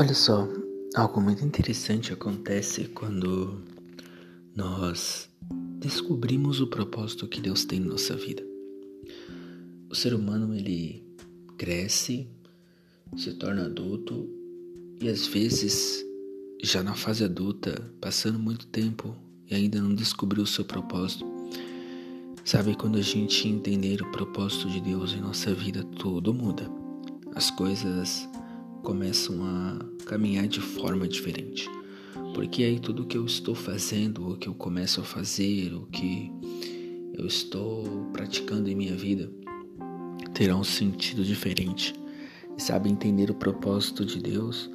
Olha só, algo muito interessante acontece quando nós descobrimos o propósito que Deus tem em nossa vida. O ser humano ele cresce, se torna adulto e às vezes já na fase adulta, passando muito tempo e ainda não descobriu o seu propósito. Sabe quando a gente entender o propósito de Deus em nossa vida, tudo muda. As coisas começam a caminhar de forma diferente. Porque aí tudo que eu estou fazendo, o que eu começo a fazer, o que eu estou praticando em minha vida, terá um sentido diferente. E sabe, entender o propósito de Deus,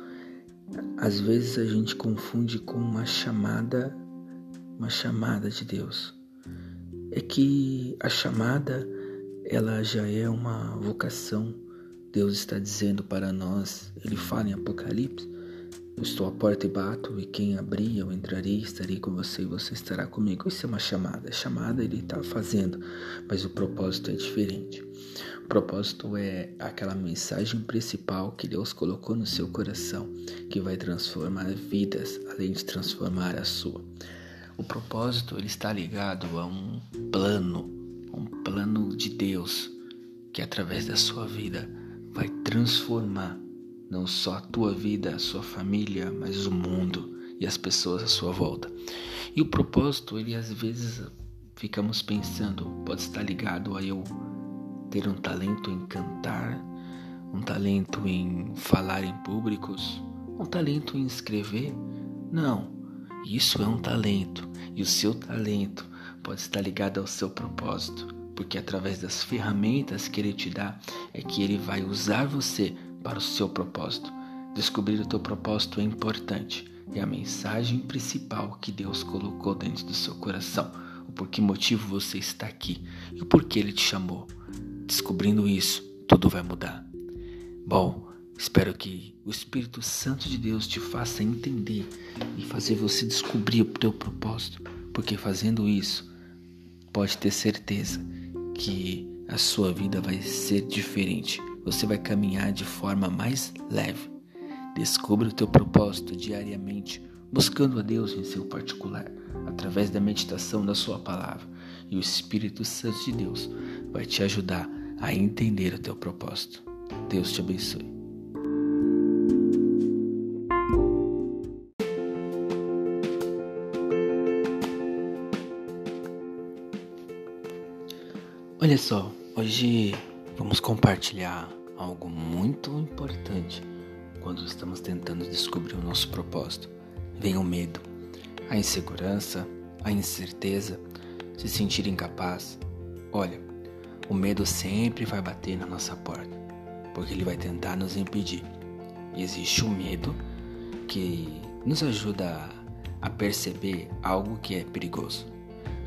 às vezes a gente confunde com uma chamada, uma chamada de Deus. É que a chamada, ela já é uma vocação Deus está dizendo para nós, ele fala em Apocalipse: Eu estou à porta e bato, e quem abrir eu entrarei, estarei com você e você estará comigo. Isso é uma chamada. A chamada ele está fazendo, mas o propósito é diferente. O propósito é aquela mensagem principal que Deus colocou no seu coração, que vai transformar vidas, além de transformar a sua. O propósito ele está ligado a um plano, um plano de Deus que através da sua vida vai transformar não só a tua vida, a sua família, mas o mundo e as pessoas à sua volta. E o propósito, ele às vezes ficamos pensando, pode estar ligado a eu ter um talento em cantar, um talento em falar em públicos, um talento em escrever. Não, isso é um talento e o seu talento pode estar ligado ao seu propósito porque através das ferramentas que ele te dá é que ele vai usar você para o seu propósito. Descobrir o teu propósito é importante. É a mensagem principal que Deus colocou dentro do seu coração. O por que motivo você está aqui e o porquê ele te chamou. Descobrindo isso, tudo vai mudar. Bom, espero que o Espírito Santo de Deus te faça entender e fazer você descobrir o teu propósito, porque fazendo isso, pode ter certeza que a sua vida vai ser diferente. Você vai caminhar de forma mais leve. Descubra o teu propósito diariamente, buscando a Deus em seu particular, através da meditação da sua palavra. E o Espírito Santo de Deus vai te ajudar a entender o teu propósito. Deus te abençoe. Olha só, hoje vamos compartilhar algo muito importante quando estamos tentando descobrir o nosso propósito. Vem o medo, a insegurança, a incerteza, se sentir incapaz. Olha, o medo sempre vai bater na nossa porta, porque ele vai tentar nos impedir. E existe o medo que nos ajuda a perceber algo que é perigoso.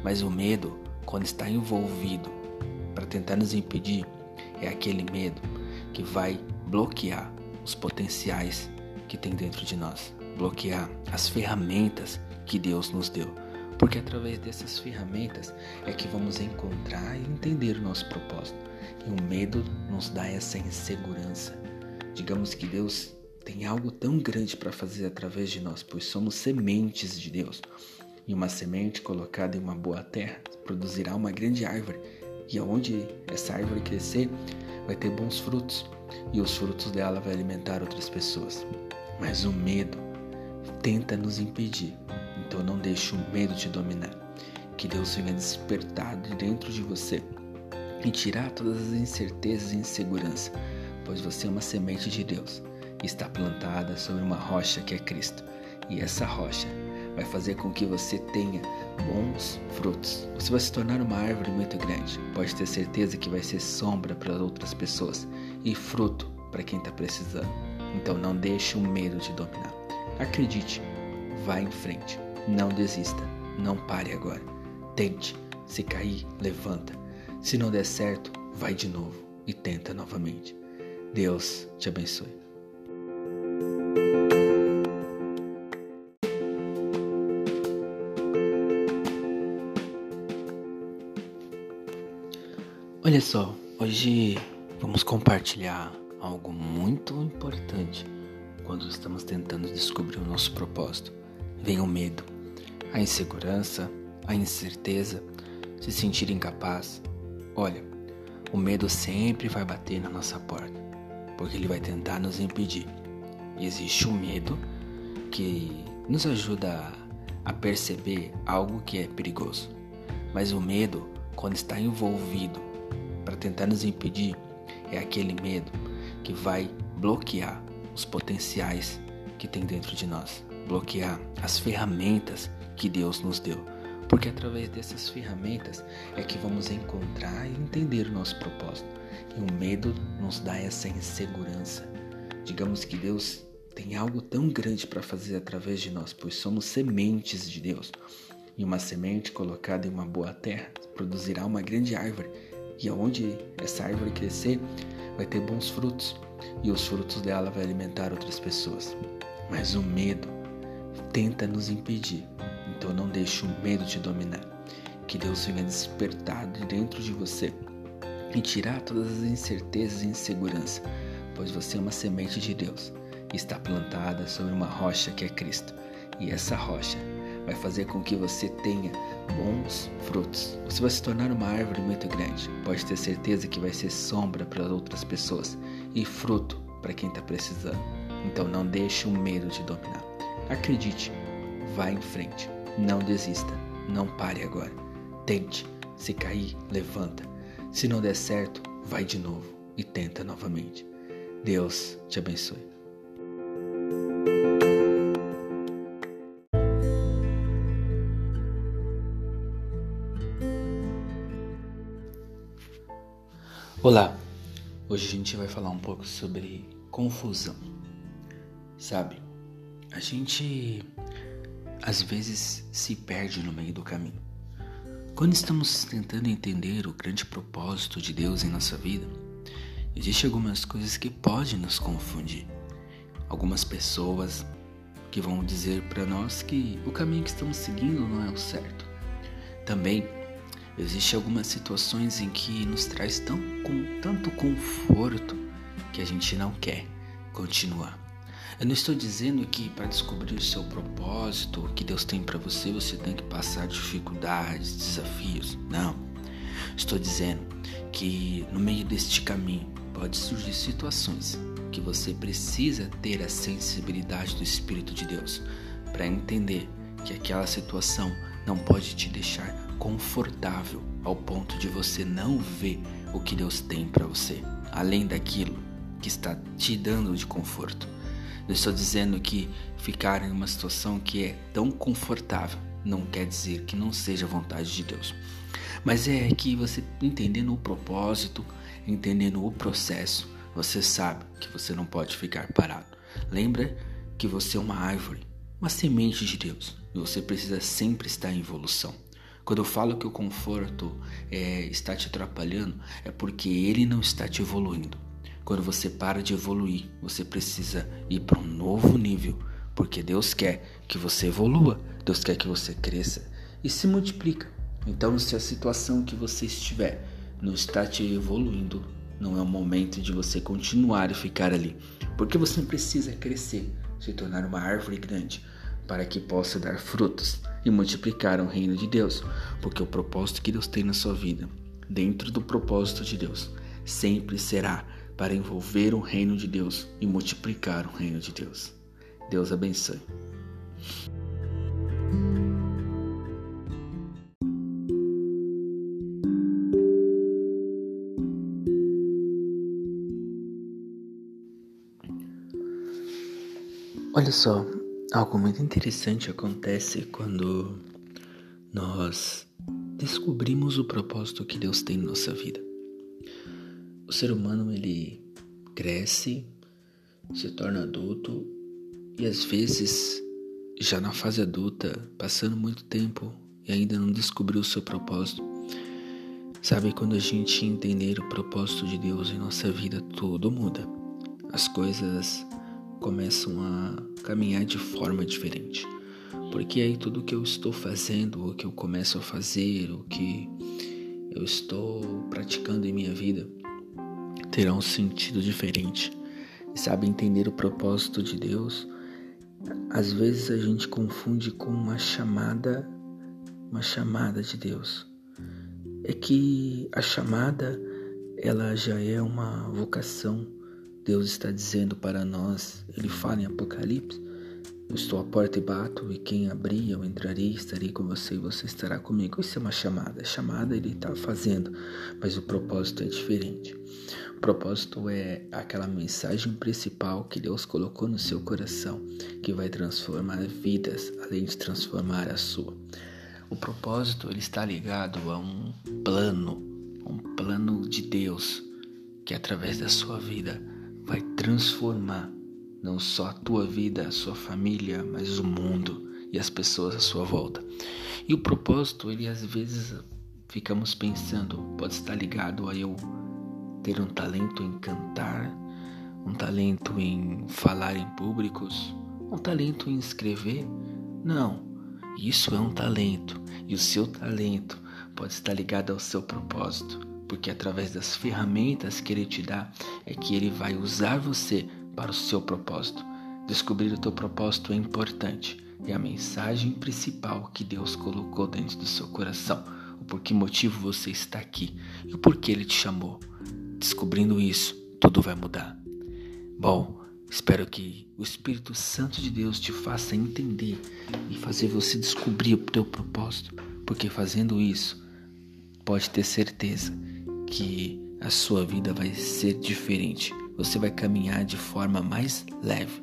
Mas o medo, quando está envolvido para tentar nos impedir é aquele medo que vai bloquear os potenciais que tem dentro de nós, bloquear as ferramentas que Deus nos deu. Porque através dessas ferramentas é que vamos encontrar e entender o nosso propósito. E o medo nos dá essa insegurança. Digamos que Deus tem algo tão grande para fazer através de nós, pois somos sementes de Deus. E uma semente colocada em uma boa terra produzirá uma grande árvore e aonde essa árvore crescer, vai ter bons frutos, e os frutos dela vai alimentar outras pessoas. Mas o medo tenta nos impedir, então não deixe o medo te dominar. Que Deus venha despertar de dentro de você e tirar todas as incertezas e insegurança, pois você é uma semente de Deus e está plantada sobre uma rocha que é Cristo. E essa rocha vai fazer com que você tenha bons frutos. Você vai se tornar uma árvore muito grande. Pode ter certeza que vai ser sombra para outras pessoas e fruto para quem está precisando. Então não deixe o medo te dominar. Acredite, vá em frente. Não desista. Não pare agora. Tente. Se cair, levanta. Se não der certo, vai de novo e tenta novamente. Deus te abençoe. Só, hoje vamos compartilhar algo muito importante quando estamos tentando descobrir o nosso propósito, vem o medo, a insegurança, a incerteza, se sentir incapaz. Olha, o medo sempre vai bater na nossa porta, porque ele vai tentar nos impedir. E existe o medo que nos ajuda a perceber algo que é perigoso. Mas o medo, quando está envolvido para tentar nos impedir, é aquele medo que vai bloquear os potenciais que tem dentro de nós, bloquear as ferramentas que Deus nos deu. Porque através dessas ferramentas é que vamos encontrar e entender o nosso propósito. E o medo nos dá essa insegurança. Digamos que Deus tem algo tão grande para fazer através de nós, pois somos sementes de Deus. E uma semente colocada em uma boa terra produzirá uma grande árvore. E aonde essa árvore crescer, vai ter bons frutos. E os frutos dela vai alimentar outras pessoas. Mas o medo tenta nos impedir. Então não deixe o medo te dominar. Que Deus venha despertar de dentro de você e tirar todas as incertezas e insegurança, pois você é uma semente de Deus e está plantada sobre uma rocha que é Cristo. E essa rocha vai fazer com que você tenha bons frutos. Você vai se tornar uma árvore muito grande. Pode ter certeza que vai ser sombra para outras pessoas e fruto para quem está precisando. Então não deixe o medo te dominar. Acredite, vá em frente, não desista, não pare agora. Tente, se cair, levanta. Se não der certo, vai de novo e tenta novamente. Deus te abençoe. Olá, hoje a gente vai falar um pouco sobre confusão. Sabe, a gente às vezes se perde no meio do caminho. Quando estamos tentando entender o grande propósito de Deus em nossa vida, existem algumas coisas que podem nos confundir. Algumas pessoas que vão dizer para nós que o caminho que estamos seguindo não é o certo. Também existem algumas situações em que nos traz tão, com tanto conforto que a gente não quer continuar. Eu não estou dizendo que para descobrir o seu propósito, o que Deus tem para você, você tem que passar dificuldades, desafios. Não. Estou dizendo que no meio deste caminho pode surgir situações que você precisa ter a sensibilidade do Espírito de Deus para entender que aquela situação não pode te deixar confortável ao ponto de você não ver o que Deus tem para você, além daquilo que está te dando de conforto. Eu estou dizendo que ficar em uma situação que é tão confortável não quer dizer que não seja vontade de Deus. Mas é que você entendendo o propósito, entendendo o processo, você sabe que você não pode ficar parado. Lembra que você é uma árvore, uma semente de Deus, e você precisa sempre estar em evolução. Quando eu falo que o conforto é, está te atrapalhando, é porque ele não está te evoluindo. Quando você para de evoluir, você precisa ir para um novo nível, porque Deus quer que você evolua, Deus quer que você cresça e se multiplica. Então, se a situação que você estiver não está te evoluindo, não é o momento de você continuar e ficar ali, porque você precisa crescer, se tornar uma árvore grande, para que possa dar frutos e multiplicar o reino de Deus, porque o propósito que Deus tem na sua vida, dentro do propósito de Deus, sempre será para envolver o reino de Deus e multiplicar o reino de Deus. Deus abençoe. Olha só, algo muito interessante acontece quando nós descobrimos o propósito que Deus tem em nossa vida o ser humano ele cresce, se torna adulto e às vezes já na fase adulta, passando muito tempo e ainda não descobriu o seu propósito. Sabe quando a gente entender o propósito de Deus em nossa vida, tudo muda. As coisas começam a caminhar de forma diferente. Porque aí tudo que eu estou fazendo, o que eu começo a fazer, o que eu estou praticando em minha vida, terá um sentido diferente. e sabe entender o propósito de Deus, às vezes a gente confunde com uma chamada, uma chamada de Deus. É que a chamada ela já é uma vocação. Deus está dizendo para nós, ele fala em Apocalipse, eu estou à porta e bato, e quem abrir eu entrarei, estarei com você e você estará comigo. Isso é uma chamada. A chamada ele está fazendo, mas o propósito é diferente. O propósito é aquela mensagem principal que Deus colocou no seu coração, que vai transformar vidas, além de transformar a sua. O propósito ele está ligado a um plano, um plano de Deus que através da sua vida vai transformar não só a tua vida, a sua família, mas o mundo e as pessoas à sua volta. E o propósito, ele às vezes ficamos pensando, pode estar ligado a eu ter um talento em cantar, um talento em falar em públicos, um talento em escrever. Não, isso é um talento e o seu talento pode estar ligado ao seu propósito, porque através das ferramentas que ele te dá é que ele vai usar você para o seu propósito. Descobrir o teu propósito é importante. É a mensagem principal que Deus colocou dentro do seu coração. O por que motivo você está aqui e o porquê Ele te chamou. Descobrindo isso, tudo vai mudar. Bom, espero que o Espírito Santo de Deus te faça entender e fazer você descobrir o teu propósito, porque fazendo isso, pode ter certeza que a sua vida vai ser diferente você vai caminhar de forma mais leve.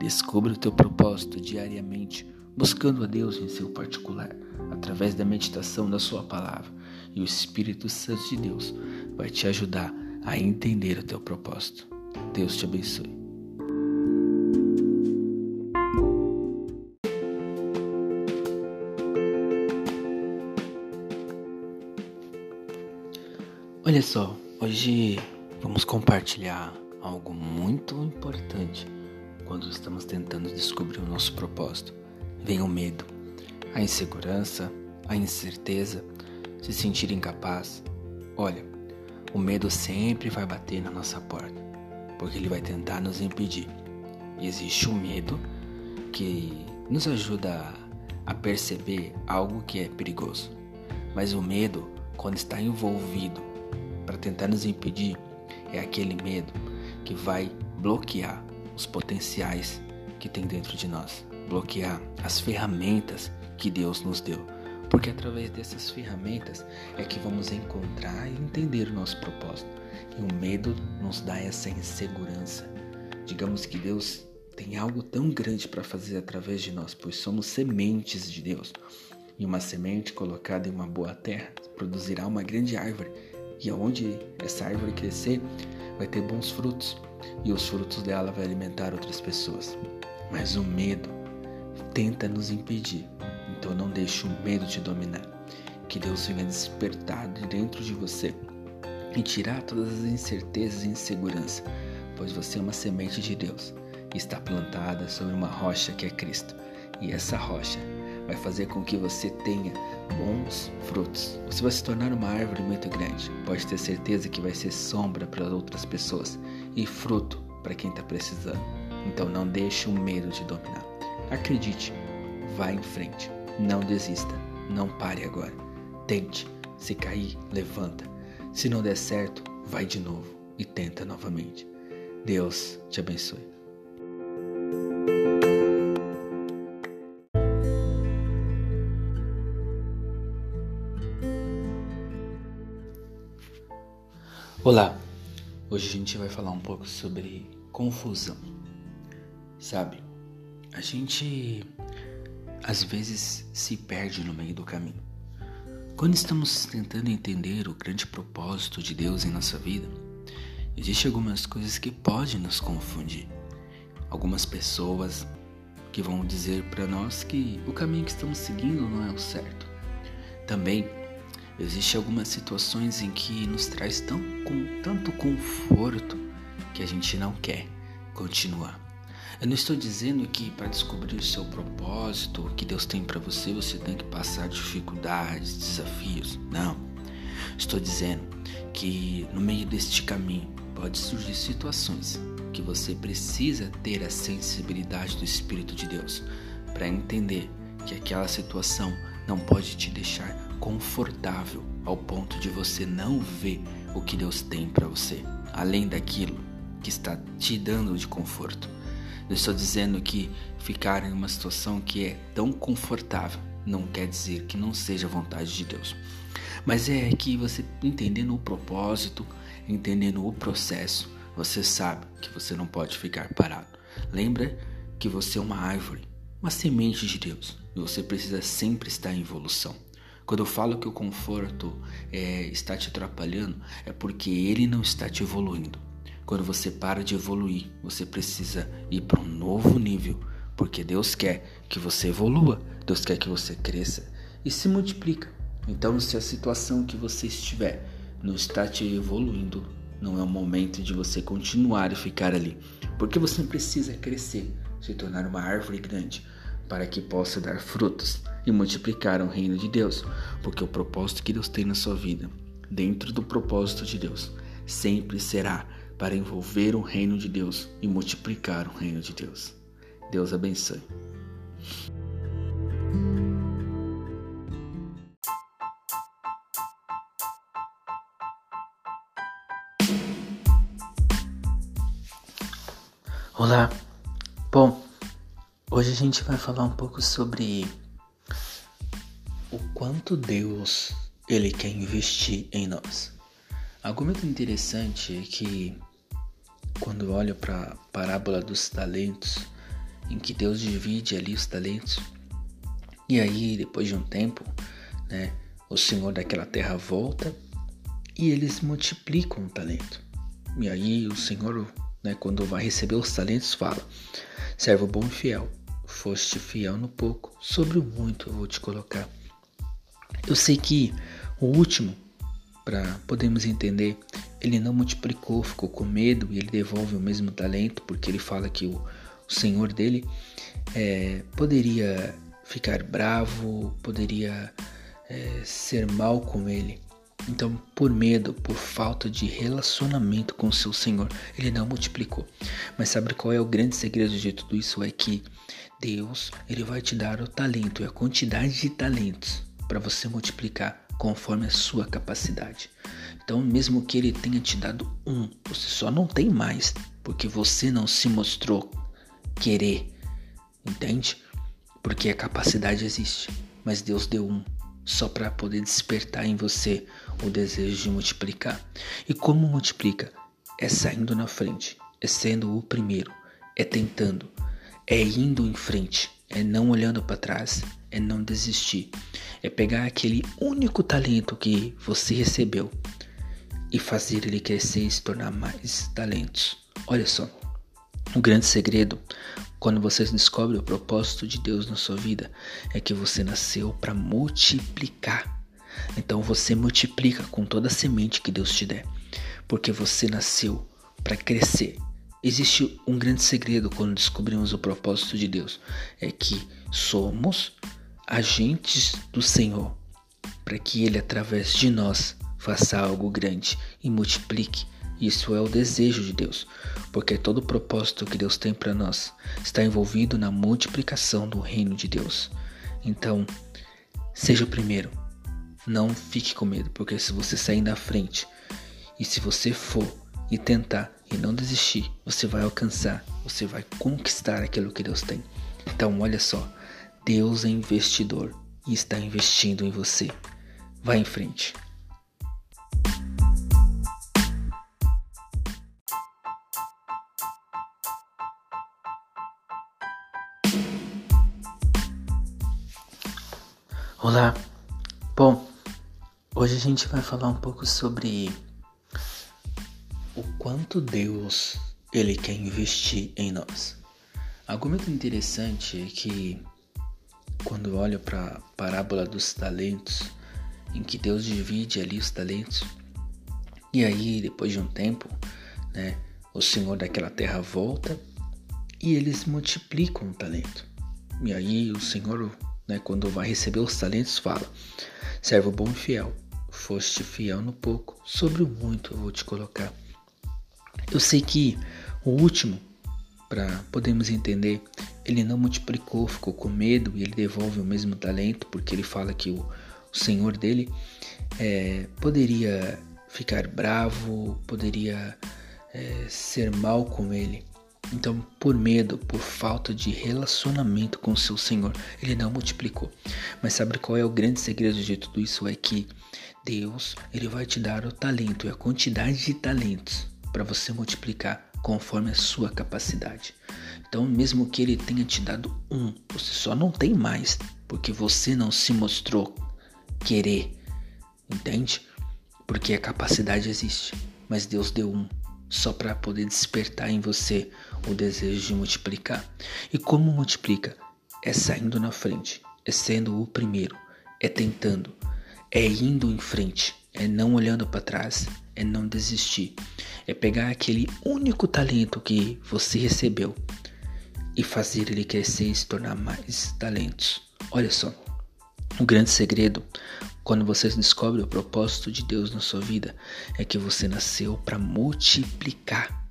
Descubra o teu propósito diariamente, buscando a Deus em seu particular, através da meditação da sua palavra. E o Espírito Santo de Deus vai te ajudar a entender o teu propósito. Deus te abençoe. Só, hoje Vamos compartilhar algo muito importante quando estamos tentando descobrir o nosso propósito. Vem o medo, a insegurança, a incerteza, se sentir incapaz. Olha, o medo sempre vai bater na nossa porta, porque ele vai tentar nos impedir. E existe o medo que nos ajuda a perceber algo que é perigoso. Mas o medo, quando está envolvido tentar nos impedir, é aquele medo que vai bloquear os potenciais que tem dentro de nós, bloquear as ferramentas que Deus nos deu. Porque através dessas ferramentas é que vamos encontrar e entender o nosso propósito. E o medo nos dá essa insegurança. Digamos que Deus tem algo tão grande para fazer através de nós, pois somos sementes de Deus. E uma semente colocada em uma boa terra produzirá uma grande árvore e aonde essa árvore crescer, vai ter bons frutos, e os frutos dela vai alimentar outras pessoas. Mas o medo tenta nos impedir. Então não deixe o medo te dominar. Que Deus venha despertar de dentro de você e tirar todas as incertezas e insegurança, pois você é uma semente de Deus e está plantada sobre uma rocha que é Cristo. E essa rocha vai fazer com que você tenha bons frutos. Você vai se tornar uma árvore muito grande. Pode ter certeza que vai ser sombra para outras pessoas e fruto para quem está precisando. Então não deixe o medo te dominar. Acredite, vá em frente. Não desista. Não pare agora. Tente. Se cair, levanta. Se não der certo, vai de novo e tenta novamente. Deus te abençoe. Olá, hoje a gente vai falar um pouco sobre confusão. Sabe, a gente às vezes se perde no meio do caminho. Quando estamos tentando entender o grande propósito de Deus em nossa vida, existem algumas coisas que podem nos confundir. Algumas pessoas que vão dizer para nós que o caminho que estamos seguindo não é o certo. Também Existem algumas situações em que nos traz tão, com tanto conforto que a gente não quer continuar. Eu não estou dizendo que para descobrir o seu propósito, o que Deus tem para você, você tem que passar dificuldades, desafios. Não. Estou dizendo que no meio deste caminho pode surgir situações que você precisa ter a sensibilidade do Espírito de Deus para entender que aquela situação não pode te deixar confortável ao ponto de você não ver o que Deus tem para você, além daquilo que está te dando de conforto. Eu estou dizendo que ficar em uma situação que é tão confortável não quer dizer que não seja vontade de Deus. Mas é que você entendendo o propósito, entendendo o processo, você sabe que você não pode ficar parado. Lembra que você é uma árvore, uma semente de Deus, e você precisa sempre estar em evolução. Quando eu falo que o conforto é, está te atrapalhando, é porque ele não está te evoluindo. Quando você para de evoluir, você precisa ir para um novo nível, porque Deus quer que você evolua, Deus quer que você cresça e se multiplica. Então, se a situação que você estiver não está te evoluindo, não é o momento de você continuar e ficar ali, porque você precisa crescer, se tornar uma árvore grande, para que possa dar frutos e multiplicar o reino de Deus, porque o propósito que Deus tem na sua vida, dentro do propósito de Deus, sempre será para envolver o reino de Deus e multiplicar o reino de Deus. Deus abençoe. Olá. Bom, hoje a gente vai falar um pouco sobre quanto Deus ele quer investir em nós. Algo muito interessante é que quando olha para a parábola dos talentos, em que Deus divide ali os talentos, e aí depois de um tempo, né, o Senhor daquela terra volta e eles multiplicam o talento. E aí o Senhor né, quando vai receber os talentos, fala: Servo bom e fiel, foste fiel no pouco, sobre o muito eu vou te colocar. Eu sei que o último, para podermos entender, ele não multiplicou, ficou com medo e ele devolve o mesmo talento, porque ele fala que o, o senhor dele é, poderia ficar bravo, poderia é, ser mal com ele. Então, por medo, por falta de relacionamento com o seu Senhor, ele não multiplicou. Mas sabe qual é o grande segredo de tudo isso? É que Deus, ele vai te dar o talento e a quantidade de talentos para você multiplicar conforme a sua capacidade. Então, mesmo que ele tenha te dado um, você só não tem mais, porque você não se mostrou querer, entende? Porque a capacidade existe, mas Deus deu um só para poder despertar em você o desejo de multiplicar. E como multiplica? É saindo na frente, é sendo o primeiro, é tentando, é indo em frente, é não olhando para trás, é não desistir, é pegar aquele único talento que você recebeu e fazer ele crescer e se tornar mais talentos. Olha só, o grande segredo quando você descobre o propósito de Deus na sua vida, é que você nasceu para multiplicar. Então você multiplica com toda a semente que Deus te der, porque você nasceu para crescer. Existe um grande segredo quando descobrimos o propósito de Deus, é que somos agentes do Senhor, para que ele através de nós faça algo grande e multiplique isso é o desejo de Deus, porque todo o propósito que Deus tem para nós está envolvido na multiplicação do reino de Deus. Então, seja o primeiro. Não fique com medo, porque se você sair na frente e se você for e tentar e não desistir, você vai alcançar, você vai conquistar aquilo que Deus tem. Então, olha só, Deus é investidor e está investindo em você. Vá em frente. Olá. Bom, hoje a gente vai falar um pouco sobre quanto Deus ele quer investir em nós. Algo muito interessante é que quando olho para a parábola dos talentos, em que Deus divide ali os talentos, e aí depois de um tempo, né, o Senhor daquela terra volta e eles multiplicam o talento. E aí o Senhor né, quando vai receber os talentos, fala: Servo bom e fiel, foste fiel no pouco, sobre o muito eu vou te colocar. Eu sei que o último, para podermos entender, ele não multiplicou, ficou com medo e ele devolve o mesmo talento, porque ele fala que o, o senhor dele é, poderia ficar bravo, poderia é, ser mal com ele. Então, por medo, por falta de relacionamento com o seu Senhor, ele não multiplicou. Mas sabe qual é o grande segredo de tudo isso? É que Deus, ele vai te dar o talento e a quantidade de talentos para você multiplicar conforme a sua capacidade. Então, mesmo que ele tenha te dado um, você só não tem mais, porque você não se mostrou querer, entende? Porque a capacidade existe, mas Deus deu um só para poder despertar em você o desejo de multiplicar. E como multiplica? É saindo na frente, é sendo o primeiro, é tentando, é indo em frente, é não olhando para trás, é não desistir, é pegar aquele único talento que você recebeu e fazer ele crescer e se tornar mais talentos. Olha só, o grande segredo quando você descobre o propósito de Deus na sua vida, é que você nasceu para multiplicar.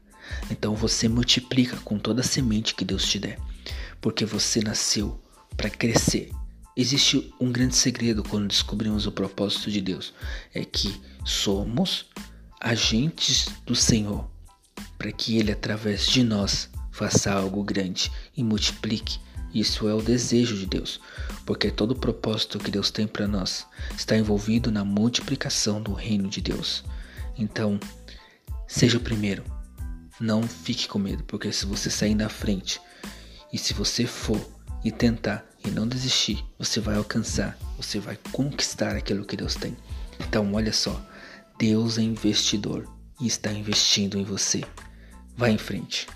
Então você multiplica com toda a semente que Deus te der, porque você nasceu para crescer. Existe um grande segredo quando descobrimos o propósito de Deus, é que somos agentes do Senhor, para que Ele através de nós faça algo grande e multiplique isso é o desejo de Deus, porque todo o propósito que Deus tem para nós está envolvido na multiplicação do reino de Deus. Então, seja o primeiro. Não fique com medo, porque se você sair na frente e se você for e tentar e não desistir, você vai alcançar, você vai conquistar aquilo que Deus tem. Então, olha só, Deus é investidor e está investindo em você. Vá em frente.